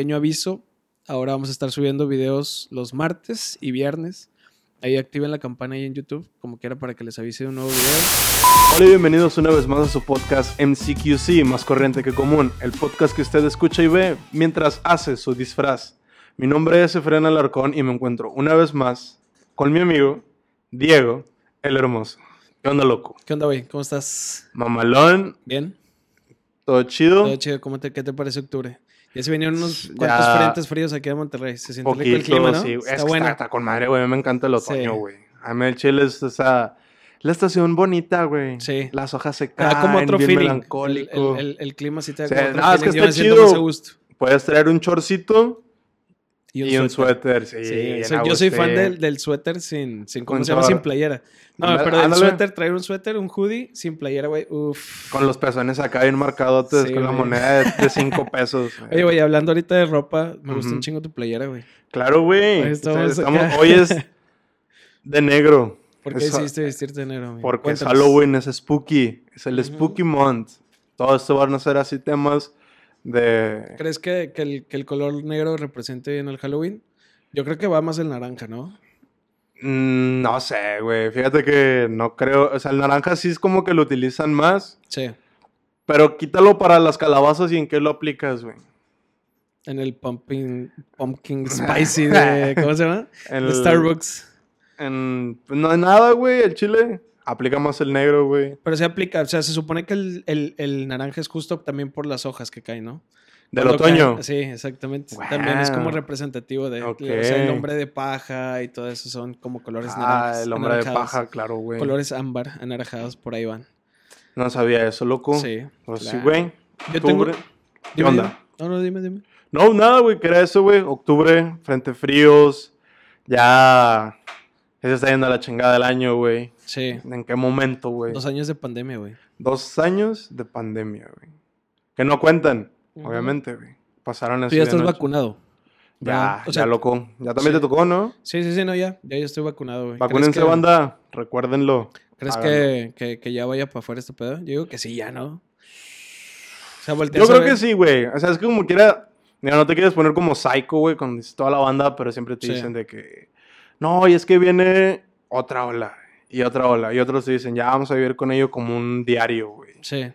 pequeño aviso. Ahora vamos a estar subiendo videos los martes y viernes. Ahí activen la campana ahí en YouTube, como quiera, para que les avise de un nuevo video. Hola y bienvenidos una vez más a su podcast MCQC, más corriente que común, el podcast que usted escucha y ve mientras hace su disfraz. Mi nombre es Efraín Alarcón y me encuentro una vez más con mi amigo Diego, el hermoso. ¿Qué onda, loco? ¿Qué onda, güey? ¿Cómo estás? Mamalón, ¿Bien? todo chido. Todo chido. ¿Cómo te, ¿Qué te parece octubre? Ya se vinieron unos cuantos Ya. frentes fríos aquí a Monterrey. Se siente rico el Poquito, clima, ¿no? sí. Está es que bueno. está, está con madre, güey. Me encanta el Sí. otoño, güey. A mí el chile es esa... La estación bonita, güey. Sí. Las hojas se caen, da como otro bien feeling. melancólico. El, el- el clima sí te da Sí, como otro no, es que feeling. Yo está me siento chido. más a gusto. Puedes traer un chorcito Y y un, suéter. Sí, yo soy fan del, del suéter sin, sin ¿cómo se llama? Sin playera. No, pero del ándale. suéter, traer un suéter, un hoodie sin playera, güey. Uf. Con los pezones acá bien marcadotes, Sí, con la moneda de, cinco pesos. Oye, güey, hablando ahorita de ropa, me gusta un chingo tu playera, güey. Claro, güey. Ahí estamos Estamos- acá. hoy es de negro. ¿Por qué decidiste vestirte de negro, güey? Porque es. Halloween, es spooky. Es el spooky month. Todo esto van a ser así temas de... ¿Crees que, que el, que el color negro represente bien el Halloween? Yo creo que va más el naranja, ¿no? Mm, no sé, güey. Fíjate que no creo... O sea, el naranja sí es como que lo utilizan más. Sí. Pero quítalo para las calabazas y en qué lo aplicas, güey. En el pumpkin, pumpkin spicy de... ¿Cómo se llama? En el- Starbucks. En... no hay nada, güey. El chile. Aplica más el negro, güey. Pero se aplica, o sea, se supone que el, el- el naranja es justo también por las hojas que caen, ¿no? Del Cuando otoño. caen- sí, exactamente. También es como representativo de... Ok. O sea, el hombre de paja y todo eso son como colores Ah, naranjas. el hombre de paja, claro, güey. Colores ámbar, anaranjados, por ahí van. No sabía eso, loco. Sí. Pues sí, güey. Yo tengo... Octubre. ¿Qué Dime, onda? dime. No, no, dime, dime. No, nada, güey, que era eso, güey. Octubre, frente fríos. Ya. Ya se está yendo a la chingada del año, güey. Sí. ¿En qué momento, güey? Dos años de pandemia, güey. Dos años de pandemia, güey. Que no cuentan, obviamente, güey. Pasaron así Tú ya de estás noche. vacunado. Ya. O sea, ya loco. Ya también sí. te tocó, ¿no? Sí, sí, sí, no, ya. Ya yo estoy vacunado, güey. ¿Crees Vacúnense, que- banda. Recuérdenlo. ¿Crees que, que, que ya vaya para afuera este pedo? Yo digo que sí, ya, ¿no? O sea, Yo creo ver- que sí, güey. O sea, es que como quiera. Mira, no te quieres poner como psycho, güey, con dices toda la banda, pero siempre te Sí. dicen de que. No, y es que viene otra ola. Y otra ola. Y otros te dicen, ya vamos a vivir con ello como un diario, güey. Sí.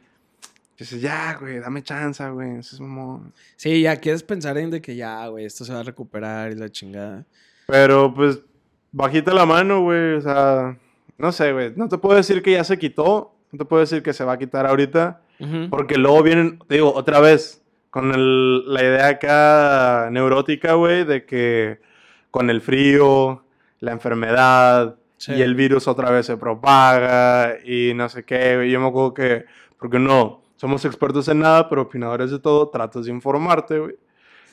Dices, ya, güey, dame chance, güey. Eso es como... Sí, ya quieres pensar en de que ya, güey, esto se va a recuperar y la chingada. Pero, pues, bajita la mano, güey. O sea, no sé, güey. No te puedo decir que ya se quitó. No te puedo decir que se va a quitar ahorita. Porque luego vienen, te digo, otra vez, con el- la idea acá neurótica, güey, de que con el frío, la enfermedad Sí. y el virus otra vez se propaga y no sé qué. Yo me acuerdo que, porque no, somos expertos en nada, pero opinadores de todo, tratas de informarte, güey.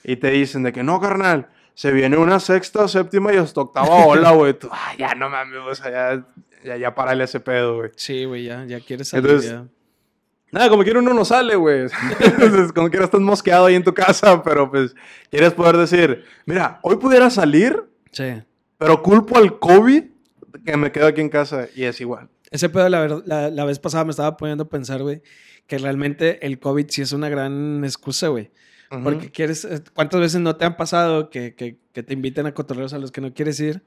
Y te dicen de que no, carnal, se viene una sexta, séptima y hasta octava ola, güey. Tú, "Ay, ya no mames, o sea, ya, ya, ya párale ese pedo, güey. Sí, güey, ya, ya quieres salir. Entonces, ya. Nada, como quiera uno no sale, güey. Como quiera estás mosqueado ahí en tu casa, pero pues quieres poder decir, mira, hoy pudiera salir, Sí. Pero culpo al COVID que me quedo aquí en casa y es igual. Ese pedo, la, la, la vez pasada me estaba poniendo a pensar, güey, que realmente el COVID sí es una gran excusa, güey. Porque quieres, eh, ¿cuántas veces no te han pasado que, que, que te inviten a cotorreos a los que no quieres ir?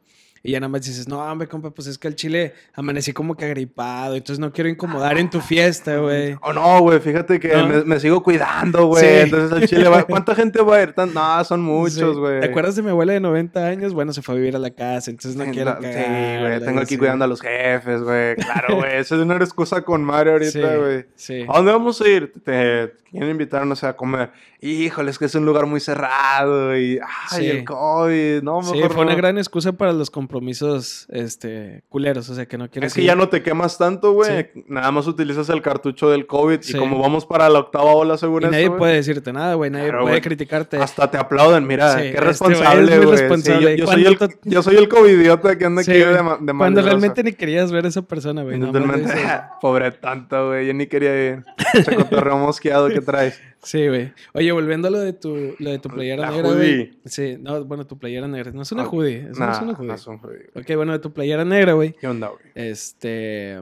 Y ya nada más dices, no, hombre, compa, pues es que al chile amanecí como que agripado, entonces no quiero incomodar en tu fiesta, güey. Oh, no, güey, fíjate que ¿No? me, me sigo cuidando, güey. Sí. Entonces el Chile va... ¿Cuánta gente va a ir? Tan- No, son muchos, Sí. güey. ¿Te acuerdas de mi abuela de 90 años? Bueno, se fue a vivir a la casa, entonces no Sí, quiero Sí, güey, tengo aquí sí. cuidando a los jefes, güey. Claro, güey, esa es una excusa con Mario ahorita, Sí, güey. Sí. ¿A dónde vamos a ir? Te quieren invitar, no sé, a comer. Híjole, es que es un lugar muy cerrado y... Ay, Sí. el COVID. No, Sí, mejor fue una gran excusa para los compromisos este, culeros, o sea, que no quieres Es que ya no te quemas tanto, güey. Nada más utilizas el cartucho del COVID. Sí. Y como vamos para la octava ola, según Y nadie puede decirte nada, güey, nadie Claro, puede criticarte. Hasta te aplauden. Mira, Sí, qué este responsable, güey. Sí, responsable. yo, yo soy el, ¿Cuánto- yo soy el covidiota que anda Sí, aquí de, de Cuando realmente ni querías ver a esa persona, güey. Totalmente. Pobre tanto, güey. Yo ni quería ir. Cotorreo mosqueado que traes. Sí, güey. Oye, volviendo a lo de tu, lo de tu playera La negra, hoodie. Sí, no, bueno, tu playera negra. No es una Ah, hoodie, eso no Nah, es una hoodie. no es un hoodie. Ok, bueno, de tu playera negra, güey. ¿Qué onda, güey? Este.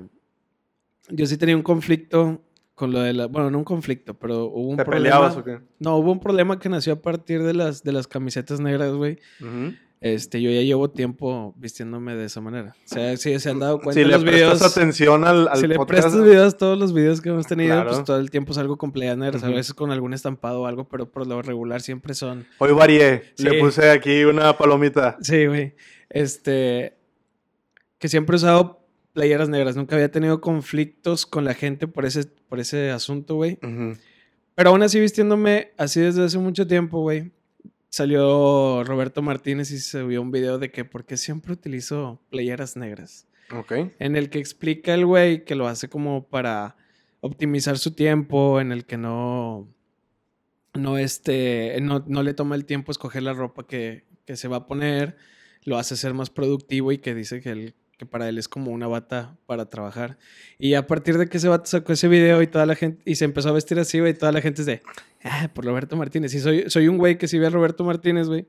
Yo sí tenía un conflicto con lo de la, bueno, no un conflicto, pero hubo un ¿Te problema. peleabas o qué? No, hubo un problema que nació a partir de las, de las camisetas negras, güey. Ujú. Este, yo ya llevo tiempo vistiéndome de esa manera. O sea, si se han dado cuenta Si le los prestas videos. atención al, al si le prestas videos, todos los videos que hemos tenido, Claro. pues todo el tiempo salgo con playeras negras, a veces con algún estampado o algo, pero por lo regular siempre son. hoy varié. Sí. Le puse aquí una palomita. Sí, güey. Este. Que siempre he usado playeras negras. Nunca había tenido conflictos con la gente por ese, por ese asunto, güey. Pero aún así vistiéndome así desde hace mucho tiempo, güey. Salió Roberto Martínez y se vio un video de que por qué siempre utilizo playeras negras. Ok. En el que explica el güey que lo hace como para optimizar su tiempo, en el que no, no, este, no, no le toma el tiempo escoger la ropa que, que se va a poner, lo hace ser más productivo y que dice que, él, que para él es como una bata para trabajar. Y a partir de que ese vato sacó ese video y toda la gente, y se empezó a vestir así, güey, toda la gente es de, ah, por Roberto Martínez. Y soy, soy un güey que si ve a Roberto Martínez, güey,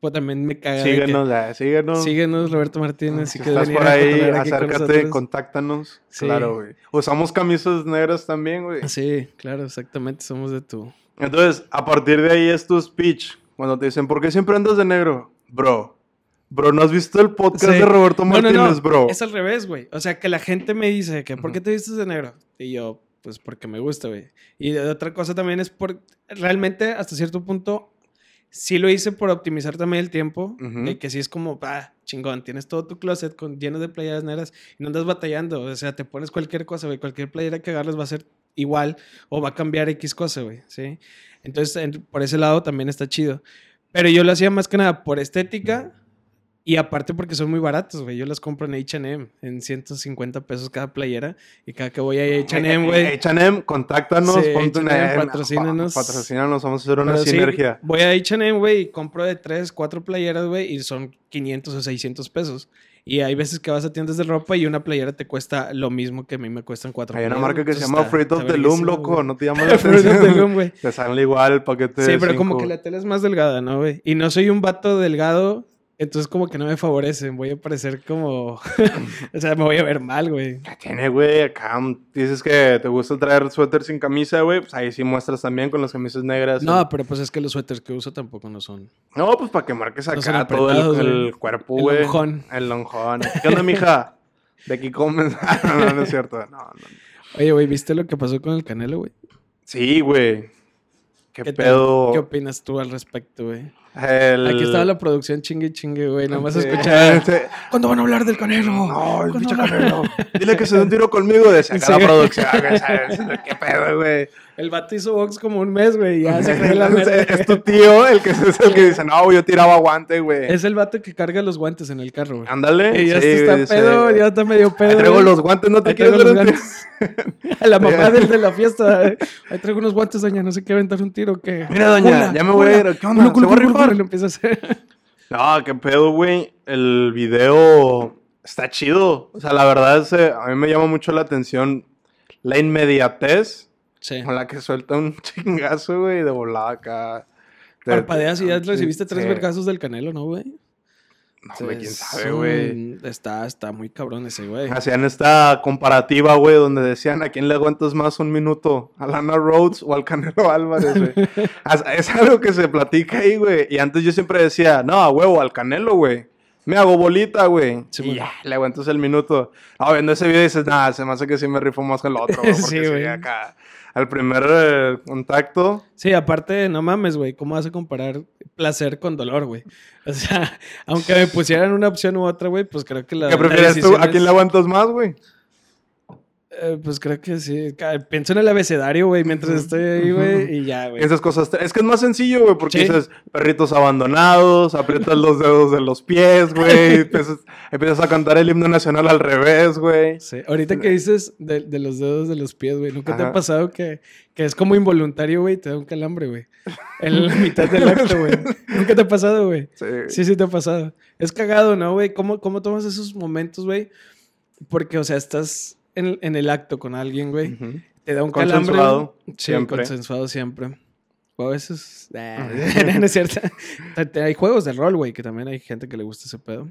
pues también me caga. de que, Síguenos, ah, síguenos. Síguenos, Roberto Martínez. Si Si quieres estás por ahí, con acércate, nosotros. contáctanos. Sí. Claro, güey. Usamos camisas negras también, güey. Sí, claro, exactamente. Somos de tu. Entonces, a partir de ahí es tu speech. Cuando te dicen, ¿por qué siempre andas de negro? Bro. Bro, ¿no has visto el podcast Sí. de Roberto No, no, Martínez, no. bro? Es al revés, güey. O sea, que la gente me dice que ¿por qué te vistes de negro? Y yo, pues porque me gusta, güey. Y otra cosa también es por. Realmente, hasta cierto punto, sí lo hice por optimizar también el tiempo. Ujú. De que sí es como, ah, chingón, tienes todo tu closet con, lleno de playeras negras y no andas batallando. O sea, te pones cualquier cosa, güey. Cualquier playera que agarres va a ser igual o va a cambiar X cosa, güey. ¿Sí? Entonces, en- por ese lado también está chido. Pero yo lo hacía más que nada por estética y aparte porque son muy baratos, güey. Yo las compro en H&M en 150 pesos cada playera y cada que voy a H&M, güey. H&M, contáctanos, Sí, ponte una- H&M, patrocínanos. Patrocínanos, vamos a hacer una Pero sí, sinergia. voy a H&M, güey, y compro de 3, 4 playeras, güey, y son 500 o 600 pesos. Y hay veces que vas a tiendas de ropa y una playera te cuesta lo mismo que a mí me cuestan cuatro Hay una marca que se llama Fruit of the Loom, loco, no te llama la Fruit of the atención. Loom, güey. Te sale igual el paquete Sí, pero como cinco. que la tela es más delgada, ¿no, güey? Y no soy un vato delgado, entonces como que no me favorecen. Voy a parecer como... o sea, me voy a ver mal, güey. Ya tiene, güey, acá mm, dices que te gusta traer suéter sin camisa, güey, pues ahí sí muestras también con las camisas negras. No, pero pues es que los suéteres que uso tampoco no son... No, pues para que marques No acá todo apretados, el, güey. el cuerpo, El güey. lonjón. El lonjón. ¿Qué onda, mija? De aquí comes. no, no, no es cierto. No, no. Oye, güey, ¿viste lo que pasó con el Canelo, güey? Sí, güey. ¿Qué, pedo? ¿Qué opinas tú al respecto, güey? El- Aquí estaba la producción chingue chingue, güey. Nada más Sí. escuchaba... Sí. ¿Cuándo van a hablar del Canelo? No, el ¿Cuándo pinche Canelo. Dile que se dé un tiro conmigo. Acá Sí. la producción. ¿Qué pedo, güey? El vato hizo box como un mes, güey. Ya se cree la es tu tío el que es el que dice, no, yo tiraba guante, güey. Es el vato que carga los guantes en el carro, güey. Ándale. Y ya sí, está pedo, ya está medio pedo. Ahí traigo los guantes, no te traigo ver. A la mamá del de la fiesta. eh. Ahí traigo unos guantes, doña. No sé qué aventar un tiro. que Mira, doña, ya me voy a ir. ¿Qué onda? Culo, culo, ¿Se va a rifar? lo empieza a hacer. No, qué pedo, güey. El video está chido. O sea, la verdad es, a mí me llama mucho la atención la inmediatez Sí. con la que suelta un chingazo, güey, de volada acá. Parpadeas y ya recibiste tres vergazos del Canelo, ¿no, güey? No, güey, quién sabe, güey. Está, está muy cabrón ese, güey. Hacían esta comparativa, güey, donde decían a quién le aguantas más un minuto, a Lana Rhodes o al Canelo Álvarez, güey. es, algo que se platica ahí, güey. Y antes yo siempre decía, no, a huevo, al Canelo, güey. Me hago bolita, güey. Sí, y ya, le aguantas el minuto. No, viendo ese video dices, nada, se me hace que sí me rifo más que el otro, güey. Porque sí, güey. acá, al primer eh, contacto, Sí, aparte, no mames, güey. ¿Cómo vas a comparar placer con dolor, güey? O sea, aunque me pusieran una opción u otra, güey, pues creo que la. ¿qué la prefieres tú? ¿A quién le aguantas más, güey? Eh, pues creo que sí. Pienso en el abecedario, güey, mientras estoy ahí, güey, y ya, güey. Esas cosas. Es que es más sencillo, güey, porque Sí. dices perritos abandonados, aprietas los dedos de los pies, güey, empiezas, empiezas a cantar el himno nacional al revés, güey. Sí. Ahorita que dices de, de los dedos de los pies, güey, ¿nunca te ha pasado que, que es como involuntario, güey, te da un calambre, güey? En la mitad del acto, güey. ¿Nunca te ha pasado, güey? Sí. Sí, sí te ha pasado. Es cagado, ¿no, güey? ¿Cómo, ¿Cómo tomas esos momentos, güey? Porque, o sea, estás en, en el acto con alguien, güey. Ujú. Te da un calambre. Consensuado, Sí, siempre. consensuado siempre. O a veces... Nah, no es cierto. Hay juegos de rol, güey, que también hay gente que le gusta ese pedo.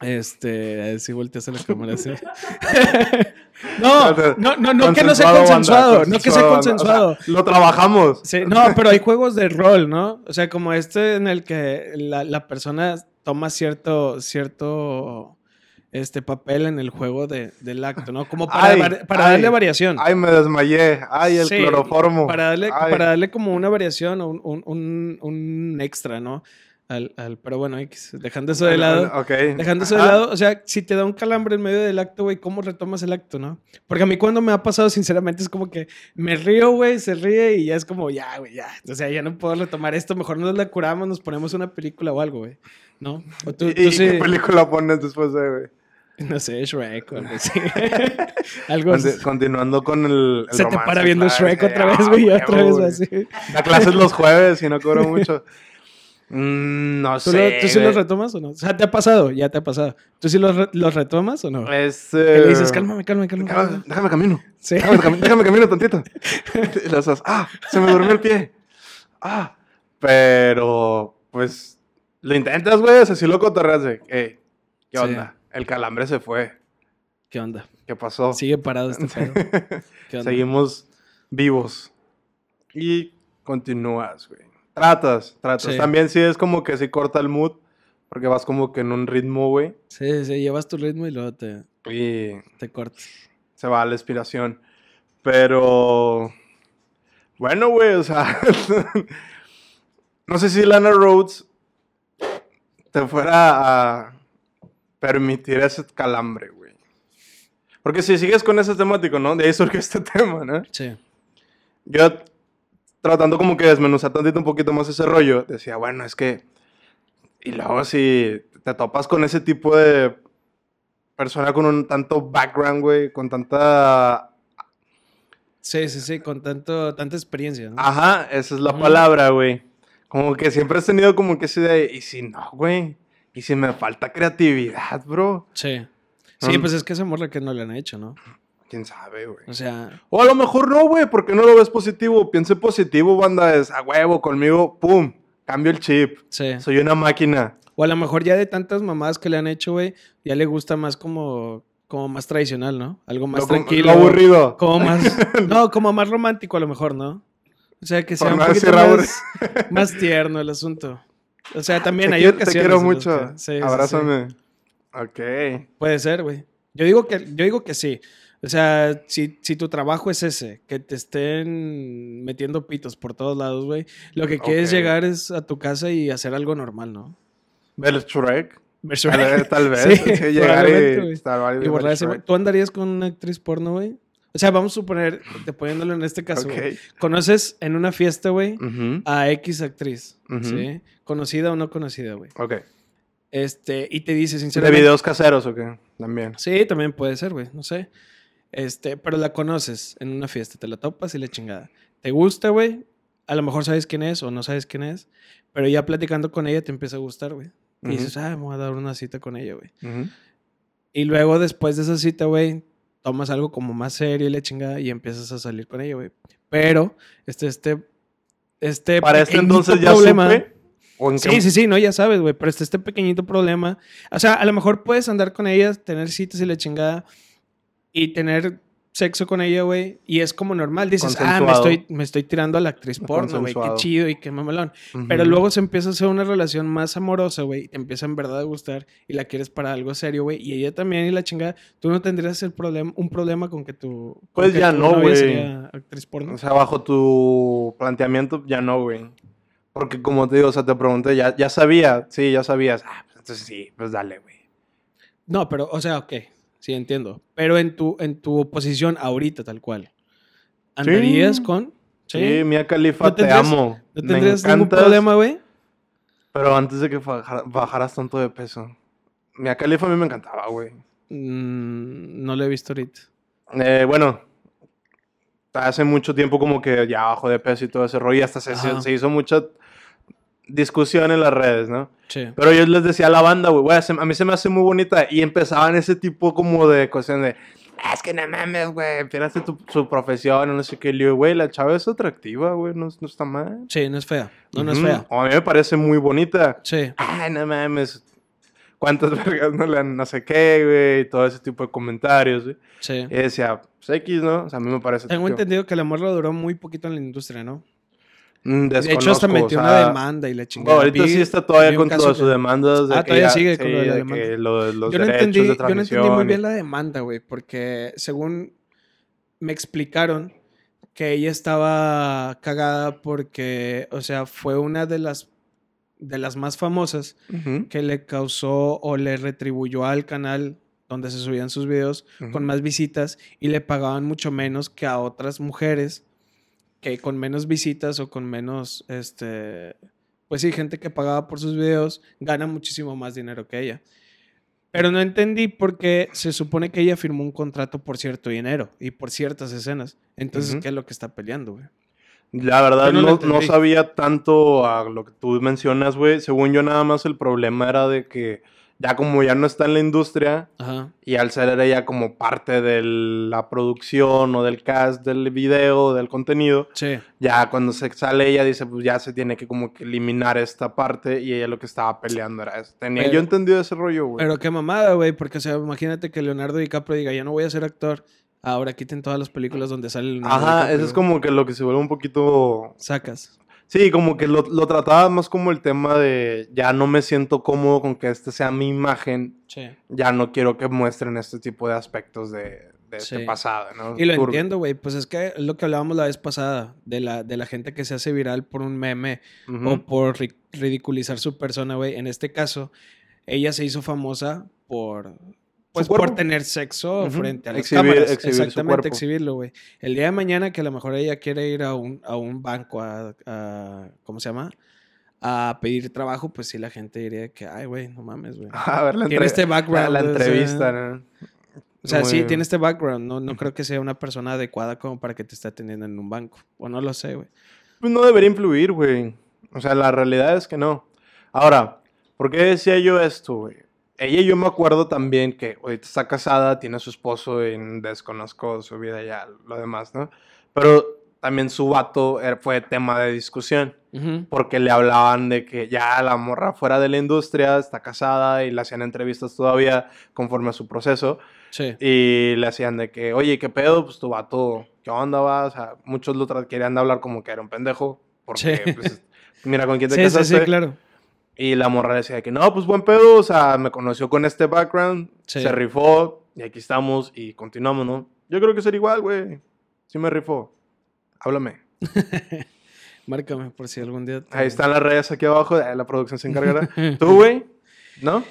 Este, si volteas a la cámara así. No, no, no, no que no sea Consensuado, banda, consensuado, no que sea banda. O consensuado. sea, lo trabajamos. Sí, no, pero hay juegos de rol, ¿no? O sea, como este en el que la, la persona toma cierto, cierto este papel en el juego de, del acto, ¿no? Como para, Ay, var- para ay, darle variación. Ay, me desmayé. Ay, el Sí, cloroformo. Para darle, Ay. para darle como una variación o un, un, un- extra, ¿no? Al, al- pero bueno, dejando eso de lado. Ok. Dejando eso de Ajá. lado, o sea, si te da un calambre en medio del acto, güey, ¿cómo retomas el acto, no? Porque a mí cuando me ha pasado, sinceramente, es como que me río, güey, se ríe y ya es como, ya, güey, ya. O sea, ya no puedo retomar esto, mejor nos la curamos, nos ponemos una película o algo, güey. ¿No? O tú, ¿Y, tú y sí, qué película pones después de, güey? no sé, Shrek o algo así. algo Conti- así. continuando con el. el Se te romance, para viendo Shrek otra ah, vez, güey, huevo, otra vez güey. así. Da clases los jueves y no cobro mucho. Mm, no ¿Tú, sé. lo- ¿Tú sí güey. los retomas o no? O sea, ¿te ha pasado? Ya te ha pasado. ¿Tú sí los, re- los retomas o no? Es. Que le dices, eh, cálmame, cálmame, cálmame. Déjame, cálmame". déjame camino. Sí. Déjame, cami- déjame camino tantito. Y las haces, ah, se me durmió el pie. Ah, pero pues lo intentas, güey, o sea, si lo cotorreas de, "Ey, ¿qué Sí. onda? El calambre se fue. ¿Qué onda? ¿Qué pasó? Sigue parado este pedo. ¿Qué onda? Seguimos vivos. Y continúas, güey. Tratas, tratas. Sí. También sí es como que sí corta el mood, porque vas como que en un ritmo, güey, Sí, sí, llevas tu ritmo y luego te, y te cortas. se va la inspiración. Pero. Bueno, güey, o sea. no sé si Lana Rhodes te fuera a permitir ese calambre, güey. Porque si sigues con ese temático, ¿no? De ahí surge este tema, ¿no? Sí. Yo tratando como que desmenuzar tantito un poquito más ese rollo, decía, bueno, es que. Y luego si te topas con ese tipo de persona con un tanto background, güey, con tanta Sí, sí, sí, con tanto, tanta experiencia, ¿no? Ajá, esa es la palabra, güey. Como que siempre has tenido como que esa idea, de, y si no, güey, y si me falta creatividad, bro. Sí. Sí, pues es que esa morra que no le han hecho, ¿no? ¿Quién sabe, güey? O sea, O a lo mejor no, güey, porque no lo ves positivo. Piense positivo, banda, es a huevo, conmigo, pum, cambio el chip. sí. Soy una máquina. O a lo mejor ya de tantas mamadas que le han hecho, güey, ya le gusta más como, como más tradicional, ¿no? Algo más Lo, tranquilo. lo aburrido. Como más, no, como más romántico a lo mejor, ¿no? O sea, que Por sea un poquito más, más tierno el asunto. O sea, también te, hay quiero, te ocasiones. quiero en las mucho. sí. Abrázame. Ok. Puede ser, güey. Yo digo que, yo digo que sí. O sea, si, si tu trabajo es ese, que te estén metiendo pitos por todos lados, güey, lo que quieres llegar es a tu casa y hacer algo normal, ¿no? Ver Shrek. Ver Tal Shrek. vez, tal vez. Sí, sí, llegar y, estar ahí Y borrar ese. ¿Tú andarías con una actriz porno, güey? O sea, vamos a suponer, te poniéndolo en este caso, güey. Ok. Conoces en una fiesta, güey, a X actriz. Conocida o no conocida, güey. Ok. Este, y te dice ¿De sinceramente... videos caseros o qué? También. Sí, también puede ser, güey, no sé. Este, pero la conoces en una fiesta, te la topas y la chingada. ¿Te gusta, güey? A lo mejor sabes quién es o no sabes quién es, pero ya platicando con ella te empieza a gustar, güey. Y dices, ah, me voy a dar una cita con ella, güey. Y luego después de esa cita, güey, tomas algo como más serio y la chingada y empiezas a salir con ella, güey. Pero, este, este, este Para este entonces ya problema- supe. ¿O en qué- Sí, sí, sí, no, ya sabes, güey, pero este, este pequeñito problema. O sea, a lo mejor puedes andar con ella, tener citas y la chingada y tener sexo con ella, güey, y es como normal. Dices, ah, me estoy, me estoy tirando a la actriz porno, güey, qué chido y qué mamalón. Pero luego se empieza a hacer una relación más amorosa, güey, te empieza en verdad a gustar y la quieres para algo serio, güey, y ella también y la chingada. Tú no tendrías el problema, un problema con que tu. con Pues que ya tu no, güey. actriz porno. O sea, bajo tu planteamiento, ya no, güey. Porque como te digo, o sea, te pregunté, ya, ya sabía, sí, ya sabías. Ah, pues entonces sí, pues dale, güey. No, pero, o sea, ok, sí entiendo. Pero en tu, en tu posición ahorita, tal cual, ¿andarías Sí. con? Sí, Mia Khalifa, ¿No te amo. ¿No Me tendrías ningún encantas, problema, güey? Pero antes de que baja- bajaras tanto de peso. Mia Khalifa a mí me encantaba, güey. Mm, no lo he visto ahorita. Eh, bueno, hace mucho tiempo como que ya bajó de peso y todo ese rollo y hasta se, se hizo mucha discusión en las redes, ¿no? Sí. Pero yo les decía a la banda, güey, a mí se me hace muy bonita. Y empezaban ese tipo como de cuestión de, "Ah, es que no mames, güey, pierdas tu, su profesión, no sé qué. Le güey, la chava es atractiva, güey, no, no está mal. Sí, no es fea. No, no es fea. O a mí me parece muy bonita. Sí. Ay, no mames. cuántas vergas no le han no sé qué, güey, y todo ese tipo de comentarios, güey. Sí. Y decía, pues X, ¿no? O sea, a mí me parece... Tengo entendido que la morra duró muy poquito en la industria, ¿no? Mm, De hecho, hasta metió o una demanda y la chingada. Ahorita Vi- sí está todavía con todas sus demandas. De Ah, que todavía ya- sigue con lo de la de demanda. de los yo no entendí, de yo no entendí muy bien la demanda, güey, porque según me explicaron que ella estaba cagada porque, o sea, fue una de las de las más famosas que le causó o le retribuyó al canal donde se subían sus videos con más visitas y le pagaban mucho menos que a otras mujeres que con menos visitas o con menos, este, pues sí, gente que pagaba por sus videos gana muchísimo más dinero que ella. Pero no entendí por qué se supone que ella firmó un contrato por cierto dinero y por ciertas escenas. Entonces. ¿qué es lo que está peleando, güey? La verdad no no, no sabía tanto a lo que tú mencionas, güey. Según yo, nada más el problema era de que ya como ya no está en la industria Ajá. y al ser ella como parte de la producción o del cast del video, del contenido, Sí. ya cuando se sale ella dice, pues ya se tiene que como que eliminar esta parte y ella lo que estaba peleando era eso. Tenía Pero- yo entendido ese rollo, güey. Pero qué mamada, güey, porque, o sea, imagínate que Leonardo DiCaprio diga, ya no voy a ser actor, ahora quiten todas las películas donde sale Leonardo Ajá, DiCaprio, eso es como que lo que se vuelve un poquito Sacas. Sí, como que lo, lo trataba más como el tema de ya no me siento cómodo con que esta sea mi imagen, Sí. ya no quiero que muestren este tipo de aspectos de, de Sí. este pasado, ¿no? Y lo entiendo, güey, pues es que es lo que hablábamos la vez pasada, de la, de la gente que se hace viral por un meme o por ri- ridiculizar su persona, güey. En este caso, ella se hizo famosa por... Pues por tener sexo frente a las Exhibir- cámaras. exhibir su Exactamente, exhibirlo, güey. El día de mañana que a lo mejor ella quiere ir a un, a un banco a, a- ¿Cómo se llama? A pedir trabajo, pues sí, la gente diría que, ay, güey, no mames, güey. A ver, la, Tiene entre- este background, La, la o sea, entrevista, ¿no? O sea, sí, tiene este background. No, no creo que sea una persona adecuada como para que te esté atendiendo en un banco. O no lo sé, güey. Pues no debería influir, güey. O sea, la realidad es que no. Ahora, ¿por qué decía yo esto, güey? Ella yo me acuerdo también que ahorita está casada, tiene a su esposo y desconozco su vida ya, lo demás, ¿no? Pero también su vato era- fue tema de discusión. Ujú. porque le hablaban de que ya la morra fuera de la industria, está casada y le hacían entrevistas todavía conforme a su proceso. Sí. Y le hacían de que, oye, ¿qué pedo? Pues tu vato, ¿qué onda va? O sea, muchos lo querían hablar como que era un pendejo. Porque, Sí. pues, mira con quién te sí, casaste. sí, claro. Y la morra decía que no, pues buen pedo, o sea, me conoció con este background, Sí. se rifó y aquí estamos y continuamos, ¿no? Yo creo que sería igual, güey. Sí me rifó. Háblame. Márcame por si algún día. te- Ahí están las redes aquí abajo, eh, la producción se encargará. ¿Tú, güey? ¿No?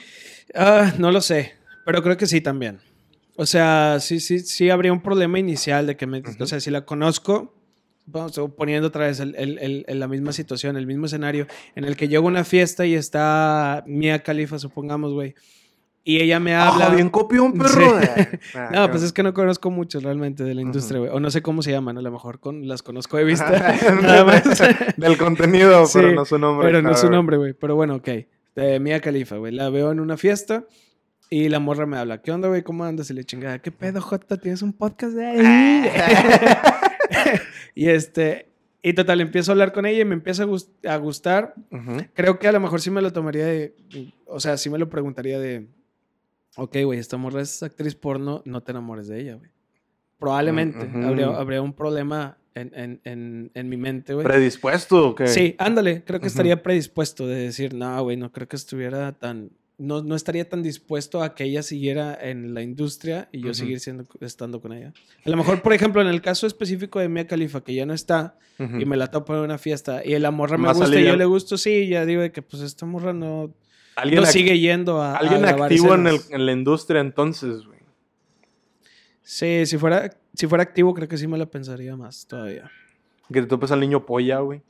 Ah, no lo sé, pero creo que sí también. O sea, sí, sí, sí habría un problema inicial de que me, o sea, si la conozco, vamos poniendo otra vez el- el- el- la misma situación, el mismo escenario, en el que llego a una fiesta y está Mia Khalifa, supongamos, güey, y ella me habla. Ah, bien copión, perro. Sí. Ah, No, pues es que no conozco muchos realmente de la industria, güey. O no sé cómo se llaman, a lo mejor con, las conozco de vista. nada más. Del contenido, Sí, pero no su nombre. Pero no su nombre, güey. Pero bueno, ok. De Mia Khalifa, güey. La veo en una fiesta y la morra me habla. ¿Qué onda, güey? ¿Cómo andas? Y le chingada. ¿Qué pedo, Jota? ¿Tienes un podcast de ahí? y este... Y total, empiezo a hablar con ella y me empieza a, gus- a gustar. Creo que a lo mejor sí me lo tomaría de... O sea, sí me lo preguntaría de... Ok, güey, esta morra es actriz porno, no te enamores de ella, güey. Probablemente. Habría, habría un problema en, en, en, en mi mente, güey. ¿Predispuesto o qué? Sí, ándale, creo que estaría predispuesto de decir, no, güey, no creo que estuviera tan, no, no estaría tan dispuesto a que ella siguiera en la industria y yo seguir siendo, estando con ella. A lo mejor, por ejemplo, en el caso específico de Mia Khalifa, que ya no está y me la topo en una fiesta y la morra me gusta y yo le gusto, sí, ya digo que pues esta morra no, ¿Alguien, no sigue yendo a, alguien activo en, el- en la industria entonces, güey. Sí, si fuera, si fuera activo creo que sí me la pensaría más todavía. Que te topes al niño polla, güey.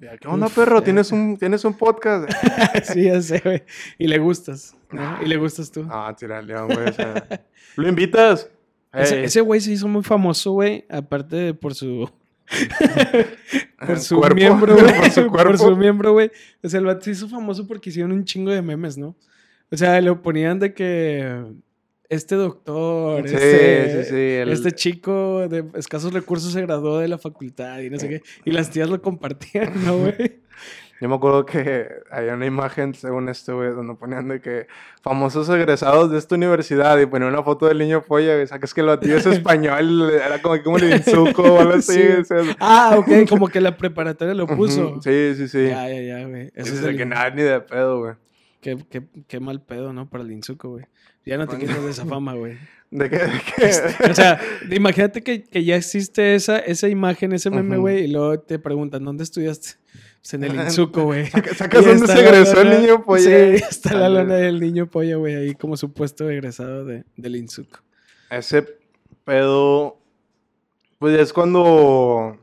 Ya, ¿Qué onda, Uf, perro? ¿Tienes un, ¿Tienes un podcast? sí, ya sé, güey. Y le gustas, ¿no? Y le gustas tú. ah, tira león, güey. o sea, ¿Lo invitas? Ese güey se hizo muy famoso, güey, aparte de por su por su Cuerpo. miembro, güey. Por su cuerpo. Por su miembro, güey. O sea, el vato se hizo famoso porque hicieron un chingo de memes, ¿no? O sea, lo ponían de que este doctor, Sí, este, sí, sí, el- este chico de escasos recursos se graduó de la facultad y no sé qué. Y las tías lo compartían, ¿no, güey? Yo me acuerdo que había una imagen, según esto, güey, donde ponían de que famosos egresados de esta universidad y ponían una foto del niño polla, güey. O sea, que es que el batido es español, era como, como el insuco o algo así. Sí. o sea, Ah, ok, como que la preparatoria lo puso. Sí, sí, sí. Ya, ya, ya, güey. Es el- que nada, ni de pedo, güey. Qué, qué, qué mal pedo, ¿no? Para el Insuco, güey. Ya no te quitas de esa fama, güey. ¿De qué? ¿De qué? O sea, imagínate que, que ya existe esa, esa imagen, ese meme, güey, y luego te preguntan, ¿dónde estudiaste? Pues en el Insuco, güey. Saca- ¿Sacas dónde se egresó el niño polla? Sí, está la lona del niño polla, güey, ahí como supuesto egresado de, del Insuco. Ese pedo, pues es cuando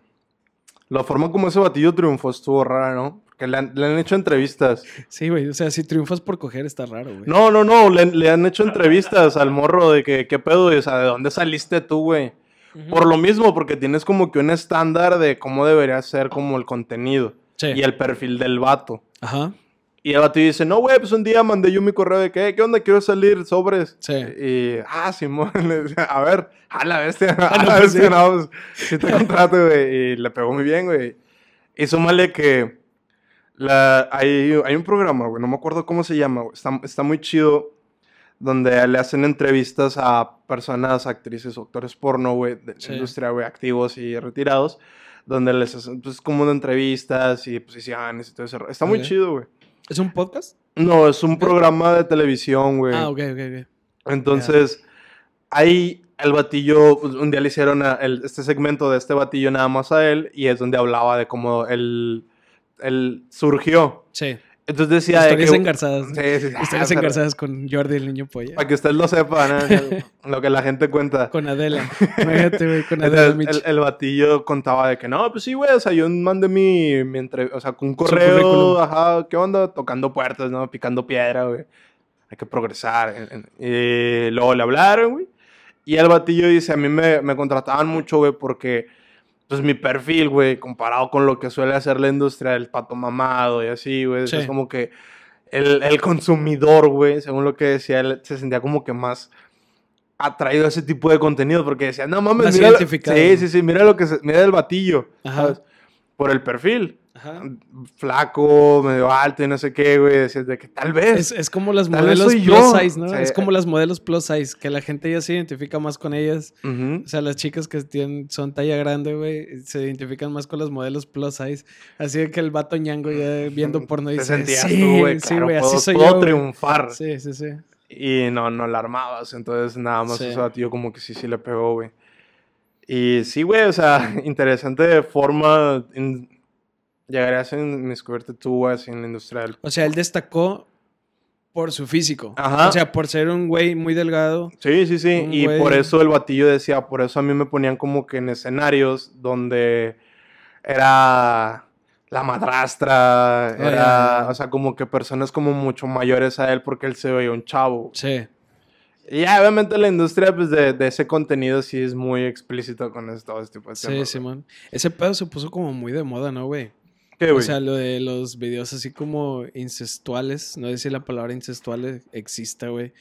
la forma como ese batillo triunfó estuvo rara, ¿no? Porque le han, le han hecho entrevistas. Sí, güey, o sea, si triunfas por coger está raro, güey. No, no, no, le, le han hecho entrevistas al morro de que, ¿qué pedo? O sea, ¿de dónde saliste tú, güey? Por lo mismo, porque tienes como que un estándar de cómo debería ser como el contenido Sí. y el perfil del vato. Ajá. Y el vato dice, no, güey, pues un día mandé yo mi correo de que, ¿qué onda? Quiero salir, sobres. Sí. Y, ah, Simón, le decía, a ver, a la bestia, a Ah, no, la pues bestia, sí. no, pues, sí te contrato, güey. Y le pegó muy bien, güey. Y súmale que la, hay, hay un programa, güey, no me acuerdo cómo se llama, güey. Está, está muy chido, donde le hacen entrevistas a personas, actrices, actores porno, güey, de Sí. la industria, güey, activos y retirados, donde les hacen, pues, como de entrevistas y posiciones y todo eso. Está muy Ok. chido, güey. ¿Es un podcast? No, es un programa de televisión, güey. Ah, ok, ok, ok. Entonces, ahí el batillo, pues, un día le hicieron a- el- este segmento de este batillo nada más a él y es donde hablaba de cómo él, él surgió. Sí. Entonces decía de Historias que... engarzadas. Sí, sí, sí. Historias Ah, engarzadas con Jordi el niño polla. Para que usted lo sepa, ¿no? lo que la gente cuenta. Con Adela. Imagínate, güey, con Adela Michi. el, el batillo contaba de que no, pues sí, güey, o sea, yo mandé mi, mi entre- o sea, con un correo, ajá, ¿qué onda? Tocando puertas, ¿no? Picando piedra, güey. Hay que progresar. Y luego le hablaron, güey. Y el batillo dice, a mí me, me contrataban mucho, güey, porque, pues, mi perfil, güey, comparado con lo que suele hacer la industria del pato mamado y así, güey, Sí. es como que el, el consumidor, güey, según lo que decía, él se sentía como que más atraído a ese tipo de contenido porque decía, no mames, Más mira, sí, sí, sí, mira lo que se- mira el batillo, Ajá. ¿sabes? Por el perfil, Ajá. flaco, medio alto y no sé qué, güey, decías de que tal vez. Es, es como las modelos plus yo. size, ¿no? Es como las modelos plus size, que la gente ya se identifica más con ellas. O sea, las chicas que tienen, son talla grande, güey, se identifican más con las modelos plus size. Así que el vato ñango ya viendo porno Te dice, sentías sí, tú, güey, sí, güey, así puedo, soy puedo yo. güey". triunfar. Sí, sí, sí. Y no, no la armabas. Entonces, nada más Sí. ese batillo como que sí, sí le pegó, güey. Y sí, güey, o sea, interesante forma. Llegarías a inmiscuirte tú, así en la industria del... O sea, él destacó por su físico. Ajá. O sea, por ser un güey muy delgado. Sí, sí, sí. Y güey- por eso el batillo decía, por eso a mí me ponían como que en escenarios donde era la madrastra, Oh, era, o sea, como que personas como mucho mayores a él porque él se veía un chavo. Sí. Y ya, obviamente la industria pues, de, de ese contenido sí es muy explícito con todo este tipo de Sí, temas, güey. Simón. Ese pedo se puso como muy de moda, ¿no, güey? ¿Qué, O sea, lo de los videos así como incestuales. No sé si la palabra incestuales exista, güey.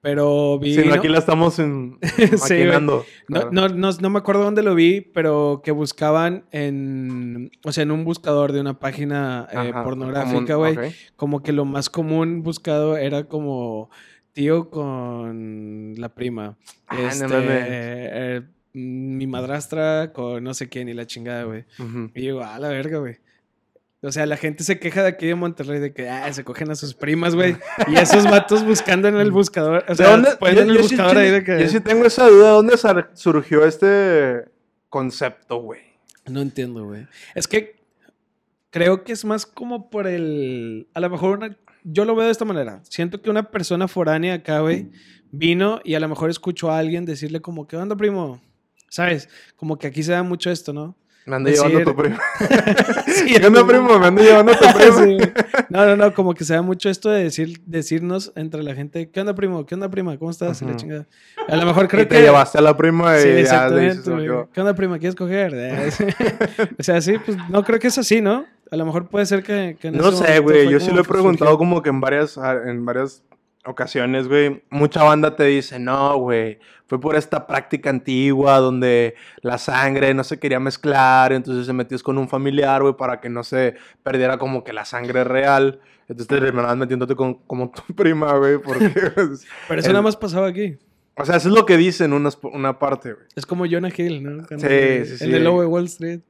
Pero vi. Sí, no, aquí la estamos en, maquinando. No, no, no, no me acuerdo dónde lo vi, pero que buscaban en, o sea, en un buscador de una página eh, Ajá, pornográfica, como güey. Como que lo más común buscado era como tío con la prima. Ah, este, mames. eh, mi madrastra con no sé quién y la chingada, güey. Y digo, a la verga, güey. O sea, la gente se queja de aquí de Monterrey de que ah, se cogen a sus primas, güey. Y esos vatos buscando en el buscador. O ¿De sea, dónde? poniendo en Yo- el yo buscador ahí de que. Yo sí tengo esa duda, ¿de dónde surgió este concepto, güey? No entiendo, güey. Es que creo que es más como por el. A lo mejor una. Yo lo veo de esta manera. Siento que una persona foránea acá, güey, vino y a lo mejor escuchó a alguien decirle como, ¿qué onda, primo? ¿Sabes? Como que aquí se da mucho esto, ¿no? Me ando Decir- llevando a tu primo. Sí, ¿Qué onda, primo? Me ando llevando a tu primo. Sí. No, no, no, como que se da mucho esto de decir, decirnos entre la gente, ¿qué onda, primo? ¿Qué onda, prima? ¿Cómo estás? La Ujú. chingada. A lo mejor creo y te que... llevaste a la prima y Sí, ya le exactamente, dices, güey. "Yo". ¿Qué onda, prima? ¿Quieres coger? Eh, o sea, sí, pues no creo que es así, ¿no? A lo mejor puede ser que... que No sé, güey. Yo sí lo he preguntado surgió. como que en varias, en varias ocasiones, güey, mucha banda te dice, no, güey, fue por esta práctica antigua donde la sangre no se quería mezclar, entonces se metías con un familiar, güey, para que no se perdiera como que la sangre real. Entonces te terminabas metiéndote con, como tu prima, güey, porque... pues, Pero eso el- nada más pasaba aquí. O sea, eso es lo que dicen una, una parte, güey. Es como Jonah Hill, ¿no? Cuando- Sí, sí, sí. El de Wall Street.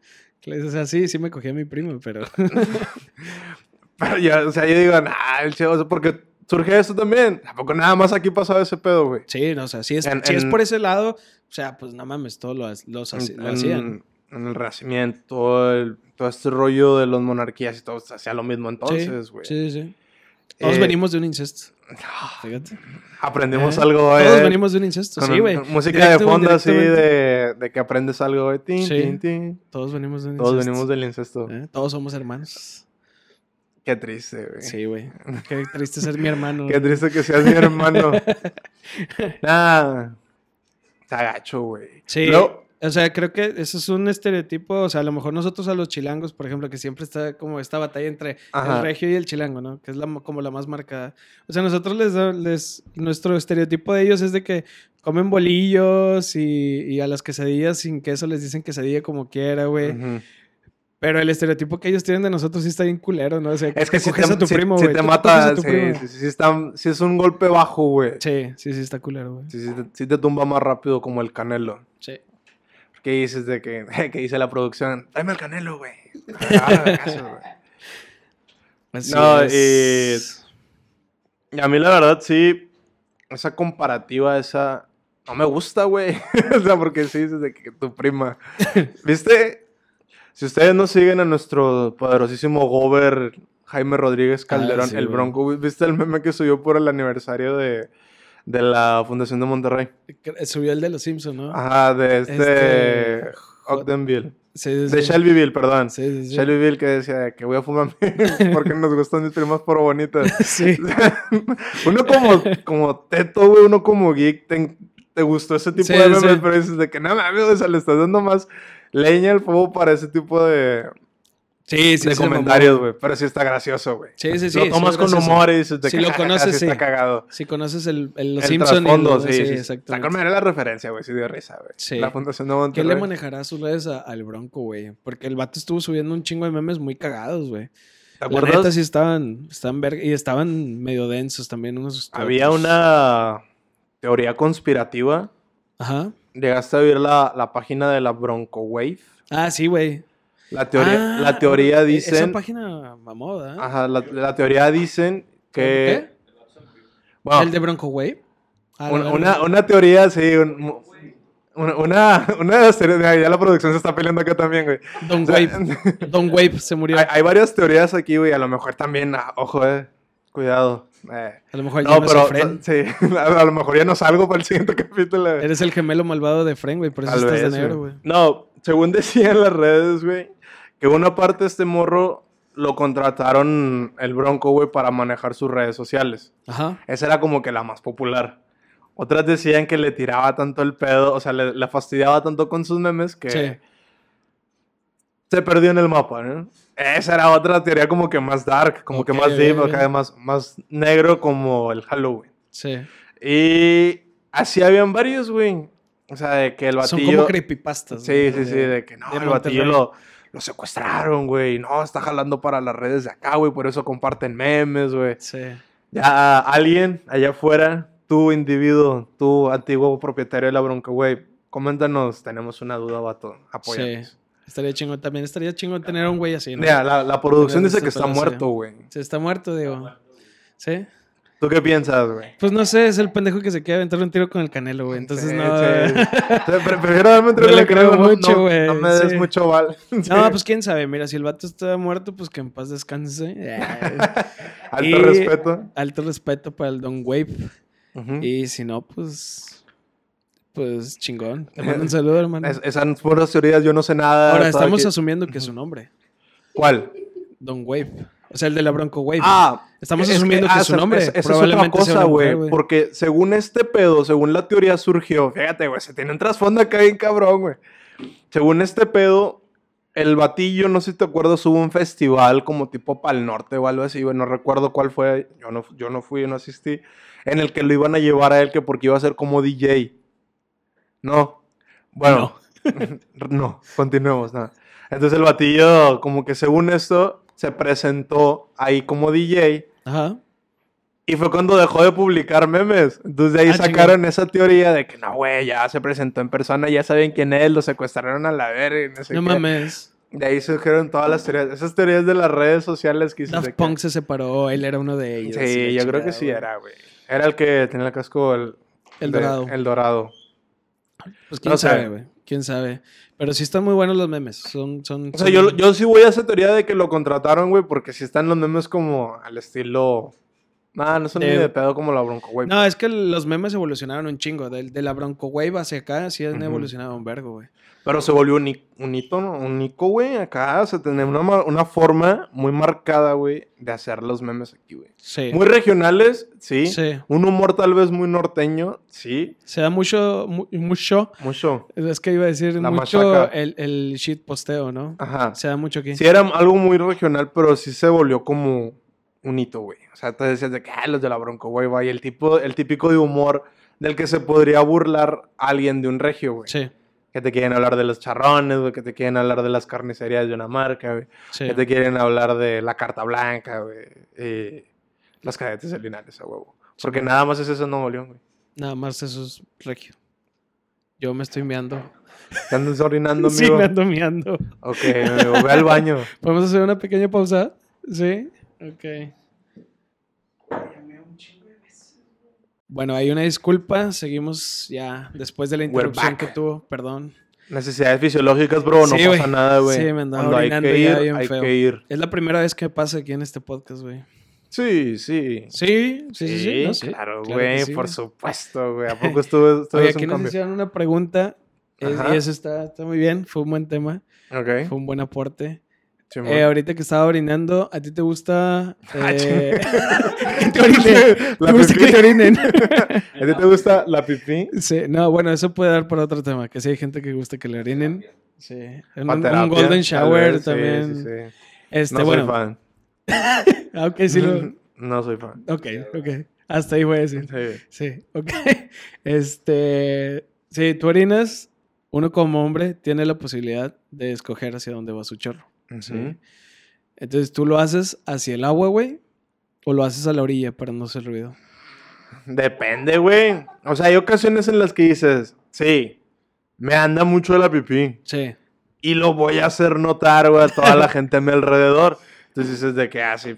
O sea, sí, sí me cogí a mi primo, pero... Pero ya, o sea, yo digo, nah, el chido, o sea, porque surge eso también. Tampoco nada más aquí pasaba ese pedo, güey. sí, no, o sea, si es, En- si es en- por ese lado, o sea, pues no mames, todo lo, los en, lo hacían. en el Renacimiento, todo, el- todo este rollo de los monarquías y todo, se hacía lo mismo entonces, güey. Sí, sí, sí. Todos Eh, venimos de un incesto. Fíjate. Aprendimos Eh, algo, güey. Todos venimos de un incesto, sí, güey. música Directo de fondo así de, de que aprendes algo, güey. Tin, Sí. tin, tin. Todos venimos de un Todos incesto. venimos del incesto. ¿Eh? Todos somos hermanos. Qué triste, güey. Sí, güey. Qué triste ser mi hermano. Qué triste que seas mi hermano. Nah. Está gacho, güey. Sí. Luego- O sea, creo que eso es un estereotipo. O sea, a lo mejor nosotros a los chilangos, por ejemplo, que siempre está como esta batalla entre Ajá. el regio y el chilango, ¿no? Que es la, como la más marcada. O sea, nosotros les, les nuestro estereotipo de ellos es de que comen bolillos y, y a las quesadillas sin queso les dicen quesadilla como quiera, güey. Ujú. Pero el estereotipo que ellos tienen de nosotros sí está bien culero, ¿no? O sea, Es que si te, a tu si- primo, si te mata, sí, primo. sí, sí, sí está- sí es un golpe bajo, güey. Sí, sí, sí está culero, güey. Sí, sí te, tumba más rápido como el canelo. Sí. ¿Qué dices de que, que dice la producción? Dame el canelo, güey. No, es. Y a mí la verdad sí, esa comparativa, esa... No me gusta, güey. o sea, porque sí dices de que tu prima... ¿Viste? Si ustedes no siguen a nuestro poderosísimo gober Jaime Rodríguez Calderón, Ah, sí, el güey. Bronco, ¿viste el meme que subió por el aniversario de, de la Fundación de Monterrey? Subió el de los Simpsons, ¿no? Ajá, de este... Este- Ogdenville. Sí, sí, De sí. Shelbyville, perdón. Sí, sí, sí. Shelbyville que decía que voy a fumar porque nos gustan mis primas por bonitas. Sí. uno como, como teto, güey, uno como geek, te, te gustó ese tipo de memes, pero dices de que no mames, o sea, le estás dando más leña al fuego para ese tipo de, Sí, sí, de se mamó, comentarios, güey. Pero sí está gracioso, güey. Sí, sí, sí. lo tomas sí, con humor y de Si lo "Ja, ja, ja, conoces, sí está cagado. Si conoces el, el- los el Simpsons. sí, sí. sí. exactamente. La referencia, güey, sí dio risa, güey. Sí. La Fundación de ¿Qué Monterrey. le manejará sus redes a- al Bronco, güey? Porque el vato estuvo subiendo un chingo de memes muy cagados, güey. ¿Te La acuerdas? neta sí estaban, estaban verga- y estaban medio densos también unos. Había otros. una teoría conspirativa. Ajá. Llegaste a ver la, la página de la Bronco Wave. Ah, sí, güey. La teoría, Ah, la teoría dicen. Esa página mamó, ¿verdad? Ajá, la, la teoría dicen que. Bueno, ¿El de Bronco, güey? Ah, una, una, teoría, sí. un- una, una, una de las teorías. Ya la producción se está peleando acá también, güey. Don O sea, Wave. Don Wave se murió. hay, hay varias teorías aquí, güey. A lo mejor también. ah, Ojo, eh. Cuidado. Eh. A lo mejor ya No, no, pero. Fren. Sí, a, lo mejor ya no salgo para el siguiente capítulo. Eres el gemelo malvado de Fren, güey. Por eso Tal estás vez, de negro, güey. güey. No, según decían las redes, güey, que una parte de este morro lo contrataron el Bronco, güey, para manejar sus redes sociales. Ajá. Esa era como que la más popular. Otras decían que le tiraba tanto el pedo, o sea, le, le fastidiaba tanto con sus memes que Sí. Se perdió en el mapa, ¿no? Esa era otra teoría como que más dark, como que más deep, acá más, más negro como el Halloween. Sí. Y así habían varios, güey. O sea, de que el Son batillo... como creepypastas. Sí, güey, sí, sí, de que no, de el batillo lo, lo secuestraron, güey. No, está jalando para las redes de acá, güey. Por eso comparten memes, güey. Sí. Ya alguien allá afuera, tú individuo, tú antiguo propietario de la bronca, güey, coméntanos, tenemos una duda, vato, apóyanos. Sí. Estaría chingón. También estaría chingón tener a un güey así, ¿no? Mira, la, la producción dice que está muerto, güey. Se está muerto, digo. ¿Sí? ¿Tú qué piensas, güey? Pues no sé, es el pendejo que se quiere aventar un tiro con el canelo, güey. Entonces Sí, no. sí. Sí, pre- Prefiero darme un No tiro canelo, no- mucho, no- güey, No me des sí. mucho val. No, pues quién sabe. Mira, si el vato está muerto, pues que en paz descanse. Alto y- respeto. Alto respeto para el Don Wave. Y si no, pues. Pues chingón. Te mando un saludo, hermano. Es- esas puras teorías, yo no sé nada. Ahora, estamos aquí- asumiendo que es su nombre. ¿Cuál? Don Wave. O sea, el de la Bronco Wave. Ah, Estamos es asumiendo que es su nombre. es- Esa es otra cosa, güey. Porque según este pedo, según la teoría surgió, fíjate, güey, se tiene un trasfondo acá bien cabrón, güey. Según este pedo, el batillo, no sé si te acuerdas, hubo un festival como tipo Pal Norte o algo así, güey, no recuerdo cuál fue, yo no, yo no fui, no asistí, en el que lo iban a llevar a él que porque iba a ser como DJ. No. Bueno, no, continuemos, nada. Entonces el batillo, como que según esto, se presentó ahí como DJ. Ajá. Y fue cuando dejó de publicar memes. Entonces de ahí Ah, sacaron esa teoría de que no, güey, ya se presentó en persona, ya saben quién es, lo secuestraron a la verga no sé No qué. mames. De ahí surgieron todas las teorías. Esas teorías de las redes sociales que Daft que- Punk se separó, él era uno de ellos. Sí, yo creo que chingada, sí güey. era, güey. Era el que tenía el casco el, El dorado. El dorado. Pues quién No sé. sabe, güey. Quién sabe. Pero sí están muy buenos los memes. Son, son. O sea, son- yo, yo sí voy a esa teoría de que lo contrataron, güey, porque si están los memes como al estilo. Nah, no son ni De- de pedo como la bronco, güey. No, es que los memes evolucionaron un chingo. De, de la Bronco Wave hacia acá sí han Ujú. evolucionado un vergo, güey. Pero se volvió un, hito, ¿no? Un ico, güey, acá. O sea, tener una, ma- una forma muy marcada, güey, de hacer los memes aquí, güey. Sí. Muy regionales, sí. Sí. Un humor tal vez muy norteño, sí. Se da mucho, mu- mucho. Mucho. Es que iba a decir La mucho machaca. el, el shit posteo, ¿no? Ajá. Se da mucho aquí. Sí, era algo muy regional, pero sí se volvió como un hito, güey. O sea, te decías de que, ah, los de la Bronco, güey, va. Y el, tipo, el típico de humor del que se podría burlar alguien de un regio, güey. Sí, Que te quieren hablar de los charrones, güey. Que te quieren hablar de las carnicerías de una marca, güey. sí. Que te quieren hablar de la carta blanca, güey. Y las cadetes de Linares, a huevo. Porque nada más es eso en Nuevo León, güey. Nada más eso es regio. Yo me estoy meando. Te andas orinando, Sí, amigo. me ando meando. Ok, amigo, ve al baño. ¿Podemos hacer una pequeña pausa? Sí. Ok. Bueno, hay una disculpa. Seguimos ya después de la interrupción que tuvo. Perdón. Necesidades fisiológicas, bro. No Sí, pasa nada, güey. Sí, me andaba Cuando hay orinando que ya ir, bien hay feo. que ir. Es la primera vez que pasa aquí en este podcast, güey. Sí, sí. Sí, sí, sí, sí. no, sí. claro, güey, sí, por supuesto, güey. ¿A poco estuve, estuve Oye, es un aquí nos cambio? hicieron una pregunta. es- y eso está, está muy bien. Fue un buen tema. Ok. Fue un buen aporte. Eh, ahorita que estaba orinando, ¿a ti te gusta Ah, eh, que te orinen? La ¿Te gusta pipí. que te orinen? ¿A ti te gusta la pipí? Sí, no, bueno, eso puede dar para otro tema, que sí hay gente que gusta que le orinen. Sí. Un, golden shower también. Sí, sí, Este, No bueno. soy fan. Ah, ok, sí lo... No soy fan. Ok, ok. Hasta ahí voy a decir. Sí. Sí, ok. Este... Sí, tú orinas, uno como hombre tiene la posibilidad de escoger hacia dónde va su chorro. Sí. Entonces, ¿tú lo haces hacia el agua, güey? ¿O lo haces a la orilla para no hacer ruido? Depende, güey. O sea, hay ocasiones en las que dices, sí, me anda mucho la pipí. Sí. Y lo voy a hacer notar, güey, a toda la gente a mi alrededor. Entonces dices de que así,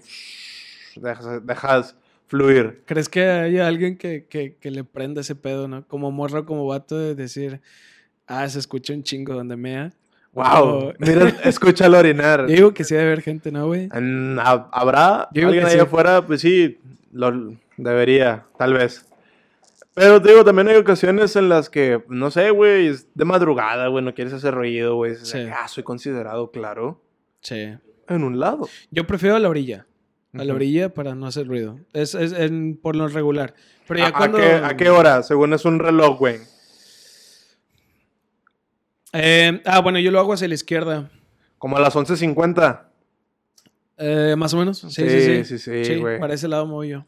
dejas, dejas fluir. ¿Crees que haya alguien que, que, que le prenda ese pedo, no? Como morro, como vato de decir, ah, se escucha un chingo donde mea. Wow. Mira, escúchalo orinar. Yo digo que sí debe haber gente, ¿no, güey? ¿Habrá Yo alguien sí. afuera? Pues sí, lo debería, tal vez. Pero te digo, también hay ocasiones en las que, no sé, güey, es de madrugada, güey, no quieres hacer ruido, güey. Sí. Ah, soy considerado, claro, Sí. en un lado. Yo prefiero a la orilla. A la orilla para no hacer ruido. Es, es en- por lo regular. Pero ya ¿A, qué, a qué hora? Según es un reloj, güey. Eh, ah, bueno, yo lo hago hacia la izquierda. Como a las 11.50. Eh, más o menos. Sí, sí, Sí, sí. sí, sí, güey. para ese lado me voy yo.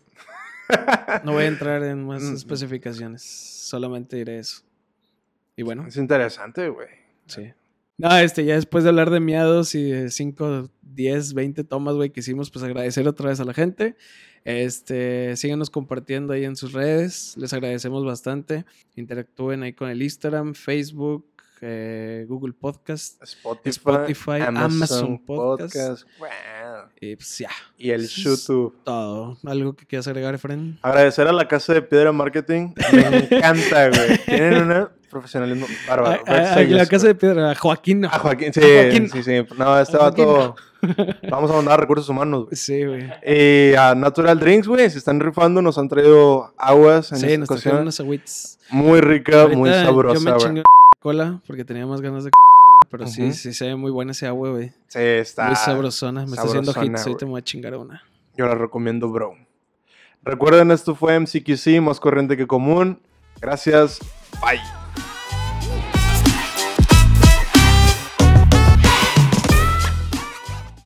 No voy a entrar en más Mm. especificaciones. Solamente diré eso. Y bueno, Es interesante, güey. sí. No, este, ya después de hablar de miados y de 5, 10, 20 tomas, güey, que hicimos, pues agradecer otra vez a la gente. Este, síganos compartiendo ahí en sus redes. Les agradecemos bastante. Interactúen ahí con el Instagram, Facebook, eh, Google Podcast. Spotify, Spotify, Amazon Podcast. Podcast. Wow. Y pues ya, Y el YouTube. todo. ¿Algo que quieras agregar, Efren? Agradecer a la casa de Piedra Marketing. Me encanta, güey. Tienen un profesionalismo bárbaro. Ah, la casa de piedra, a Joaquín. A Joaquín, sí, A Joaquín. sí, sí. No, este A Joaquín. vato. Vamos a mandar a recursos humanos, güey. Sí, güey. Y a Natural Drinks, güey, se están rifando, nos han traído aguas en Sí, esta nos ocasión. unos agüites. Muy rica, muy sabrosa, güey. Coca-Cola porque tenía más ganas de Coca-Cola. Pero sí, Ujú. sí se ve muy buena ese agua, güey. Sí, está. Muy sabrosona. Me está haciendo sabrosona, hits. Ahorita me voy a chingar una. Yo la recomiendo, bro. Recuerden, esto fue MCQC, más corriente que común. Gracias. Bye.